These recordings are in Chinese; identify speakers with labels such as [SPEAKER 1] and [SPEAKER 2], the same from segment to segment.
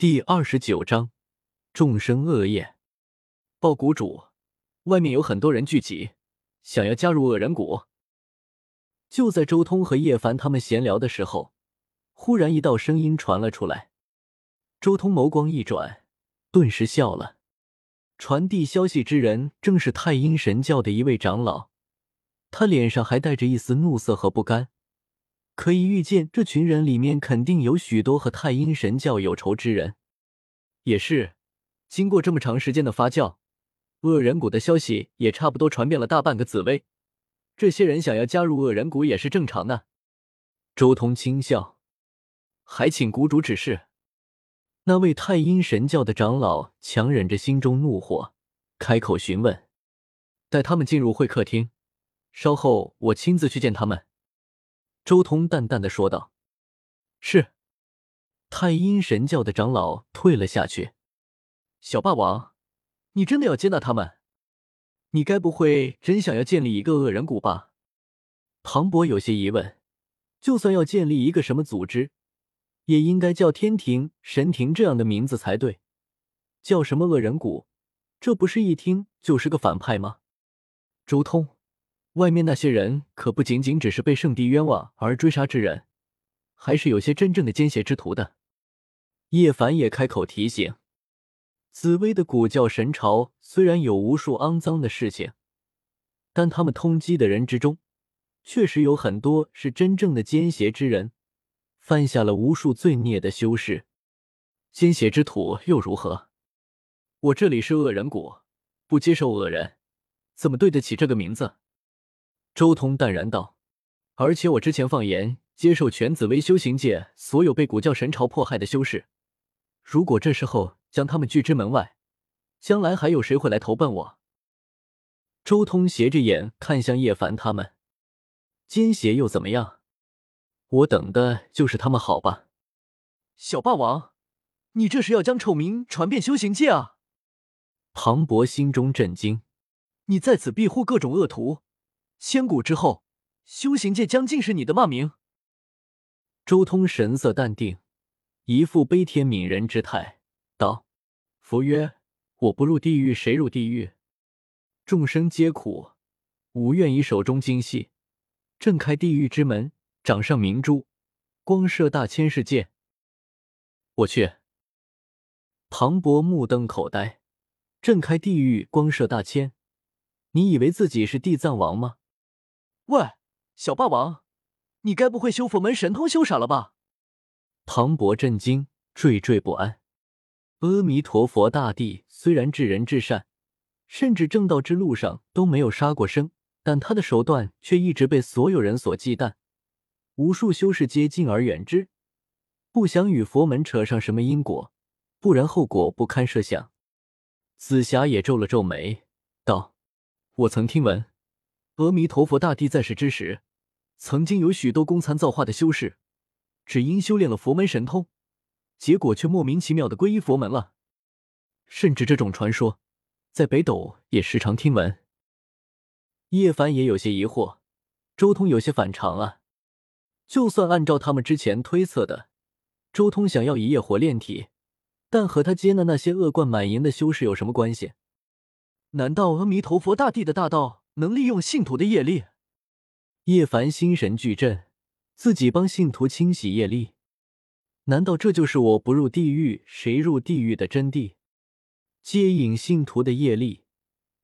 [SPEAKER 1] 第二十九章，众生恶业。报谷主，外面有很多人聚集，想要加入恶人谷。就在周通和叶凡他们闲聊的时候，忽然一道声音传了出来。周通眸光一转，顿时笑了。传递消息之人正是太阴神教的一位长老，他脸上还带着一丝怒色和不甘。可以预见，这群人里面肯定有许多和太阴神教有仇之人。也是，经过这么长时间的发酵，恶人谷的消息也差不多传遍了大半个紫薇。这些人想要加入恶人谷也是正常的。周通轻笑，还请谷主指示。那位太阴神教的长老强忍着心中怒火，开口询问：“带他们进入会客厅，稍后我亲自去见他们。”周通淡淡的说道：“是。”太阴神教的长老退了下去。小霸王，你真的要接纳他们？你该不会真想要建立一个恶人谷吧？庞博有些疑问。就算要建立一个什么组织，也应该叫天庭、神庭这样的名字才对。叫什么恶人谷？这不是一听就是个反派吗？周通。外面那些人可不仅仅只是被圣地冤枉而追杀之人，还是有些真正的奸邪之徒的。叶凡也开口提醒：紫薇的古教神朝虽然有无数肮脏的事情，但他们通缉的人之中，确实有很多是真正的奸邪之人，犯下了无数罪孽的修士。奸邪之徒又如何？我这里是恶人谷，不接受恶人，怎么对得起这个名字？周通淡然道：“而且我之前放言接受全紫薇修行界所有被古教神朝迫害的修士，如果这时候将他们拒之门外，将来还有谁会来投奔我？”周通斜着眼看向叶凡他们，奸邪又怎么样？我等的就是他们好吧？小霸王，你这是要将丑名传遍修行界啊！庞博心中震惊，你在此庇护各种恶徒。千古之后，修行界将尽是你的骂名。周通神色淡定，一副悲天悯人之态，道：“佛曰：我不入地狱，谁入地狱？众生皆苦，吾愿以手中金细，震开地狱之门，掌上明珠，光射大千世界。”我去！庞博目瞪口呆，震开地狱，光射大千，你以为自己是地藏王吗？喂，小霸王，你该不会修佛门神通修傻了吧？庞博震惊，惴惴不安。阿弥陀佛，大帝虽然至仁至善，甚至正道之路上都没有杀过生，但他的手段却一直被所有人所忌惮，无数修士皆敬而远之，不想与佛门扯上什么因果，不然后果不堪设想。紫霞也皱了皱眉，道：“我曾听闻。”阿弥陀佛，大帝在世之时，曾经有许多功残造化的修士，只因修炼了佛门神通，结果却莫名其妙的皈依佛门了。甚至这种传说，在北斗也时常听闻。叶凡也有些疑惑，周通有些反常啊。就算按照他们之前推测的，周通想要一夜火炼体，但和他接纳那些恶贯满盈的修士有什么关系？难道阿弥陀佛大帝的大道？能利用信徒的业力，叶凡心神俱震，自己帮信徒清洗业力，难道这就是我不入地狱谁入地狱的真谛？接引信徒的业力，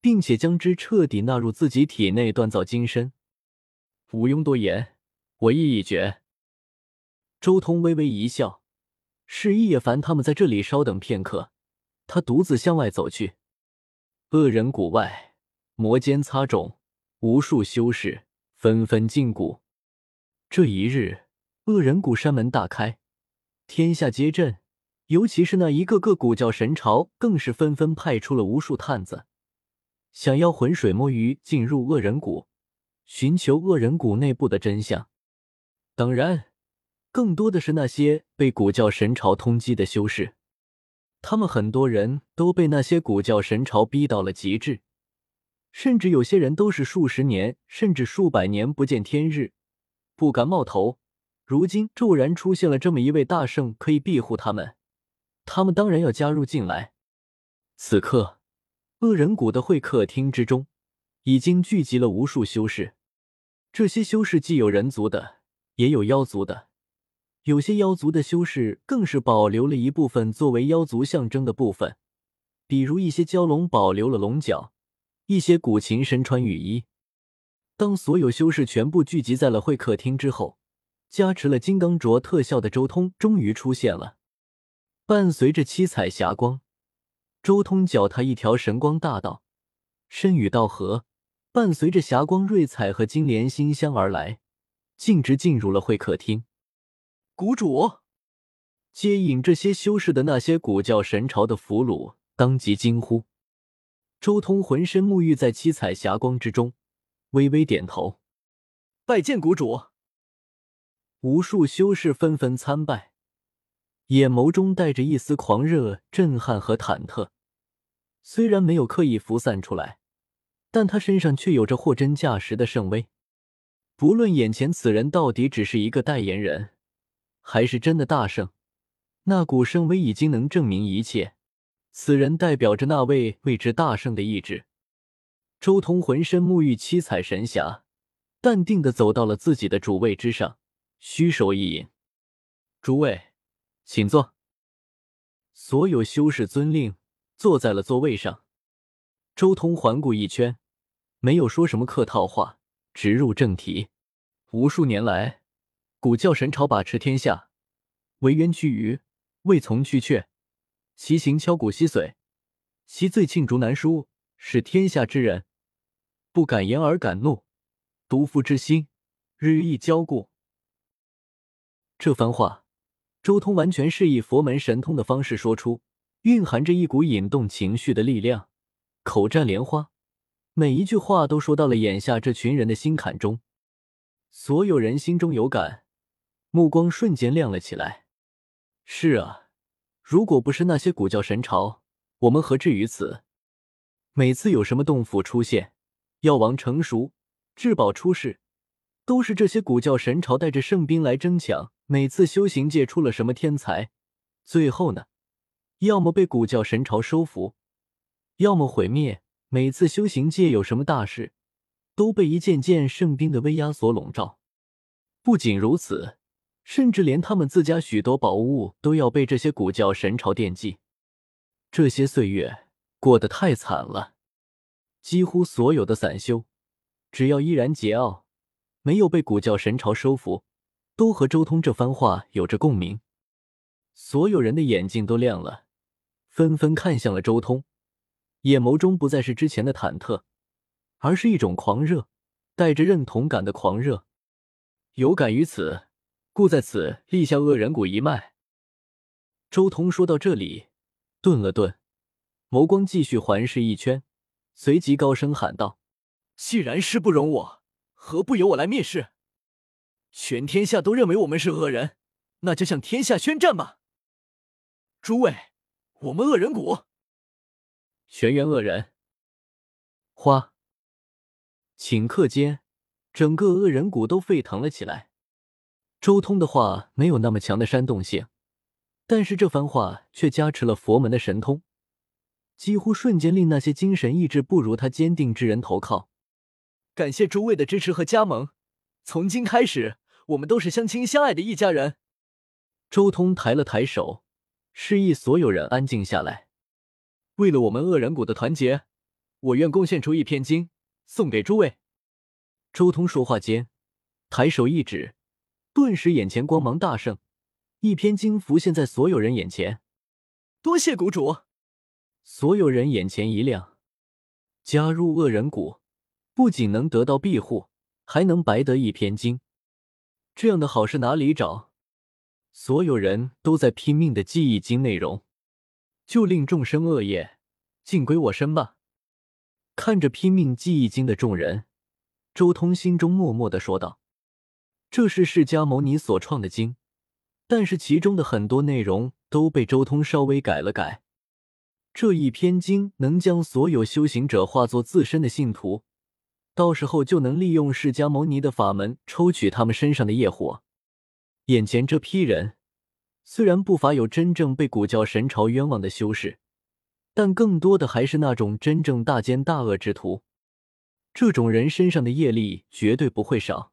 [SPEAKER 1] 并且将之彻底纳入自己体内，锻造金身。毋庸多言，我意已决。周通微微一笑，示意叶凡他们在这里稍等片刻，他独自向外走去。恶人谷外。魔尖擦踵，无数修士纷纷进谷。这一日，恶人谷山门大开，天下皆震。尤其是那一个个古教神朝，更是纷纷派出了无数探子，想要浑水摸鱼进入恶人谷，寻求恶人谷内部的真相。当然，更多的是那些被古教神朝通缉的修士，他们很多人都被那些古教神朝逼到了极致。甚至有些人都是数十年甚至数百年不见天日，不敢冒头。如今骤然出现了这么一位大圣，可以庇护他们，他们当然要加入进来。此刻，恶人谷的会客厅之中已经聚集了无数修士。这些修士既有人族的，也有妖族的。有些妖族的修士更是保留了一部分作为妖族象征的部分，比如一些蛟龙保留了龙角，一些古琴身穿羽衣。当所有修士全部聚集在了会客厅之后，加持了金刚镯特效的周通终于出现了。伴随着七彩霞光，周通脚踏一条神光大道，身与道合，伴随着霞光瑞彩和金莲馨香而来，径直进入了会客厅。谷主接引这些修士的那些古教神朝的俘虏当即惊呼。周通浑身沐浴在七彩霞光之中。微微点头，拜见谷主。无数修士纷纷参拜，眼眸中带着一丝狂热、震撼和忐忑。虽然没有刻意浮散出来，但他身上却有着货真价实的圣威。不论眼前此人到底只是一个代言人，还是真的大圣，那股圣威已经能证明一切。此人代表着那位未知大圣的意志。周通浑身沐浴七彩神霞，淡定的走到了自己的主位之上，虚手一引：“诸位，请坐。”所有修士遵令，坐在了座位上。周通环顾一圈，没有说什么客套话，直入正题：“无数年来，古教神朝把持天下，为渊驱鱼，未从驱雀，其行敲鼓吸髓，其罪罄竹难书，使天下之人。”不敢言而敢怒，独夫之心，日益骄固。这番话，周通完全是以佛门神通的方式说出，蕴含着一股引动情绪的力量，口占莲花，每一句话都说到了眼下这群人的心坎中。所有人心中有感，目光瞬间亮了起来。是啊，如果不是那些古教神朝，我们何至于此？每次有什么洞府出现。药王成熟，至宝出世，都是这些古教神朝带着圣兵来争抢。每次修行界出了什么天才，最后呢，要么被古教神朝收服，要么毁灭。每次修行界有什么大事，都被一件件圣兵的威压所笼罩。不仅如此，甚至连他们自家许多宝物都要被这些古教神朝惦记。这些岁月过得太惨了。几乎所有的散修，只要依然桀骜，没有被古教神朝收服，都和周通这番话有着共鸣。所有人的眼睛都亮了，纷纷看向了周通，眼眸中不再是之前的忐忑，而是一种狂热，带着认同感的狂热。有感于此，故在此立下恶人谷一脉。周通说到这里，顿了顿，眸光继续环视一圈。随即高声喊道：“既然师不容我，何不由我来灭世？全天下都认为我们是恶人，那就向天下宣战吧！诸位，我们恶人谷，全员恶人。”花，顷刻间，整个恶人谷都沸腾了起来。周通的话没有那么强的煽动性，但是这番话却加持了佛门的神通。几乎瞬间令那些精神意志不如他坚定之人投靠。感谢诸位的支持和加盟，从今开始，我们都是相亲相爱的一家人。周通抬了抬手，示意所有人安静下来。为了我们恶人谷的团结，我愿贡献出一篇经送给诸位。周通说话间，抬手一指，顿时眼前光芒大盛，一篇经浮现在所有人眼前。多谢谷主。所有人眼前一亮，加入恶人谷，不仅能得到庇护，还能白得一篇经。这样的好事哪里找？所有人都在拼命的记忆经内容，就令众生恶业尽归我身吧。看着拼命记忆经的众人，周通心中默默的说道：“这是释迦牟尼所创的经，但是其中的很多内容都被周通稍微改了改。”这一篇经能将所有修行者化作自身的信徒，到时候就能利用释迦牟尼的法门抽取他们身上的业火。眼前这批人，虽然不乏有真正被古教神朝冤枉的修士，但更多的还是那种真正大奸大恶之徒。这种人身上的业力绝对不会少。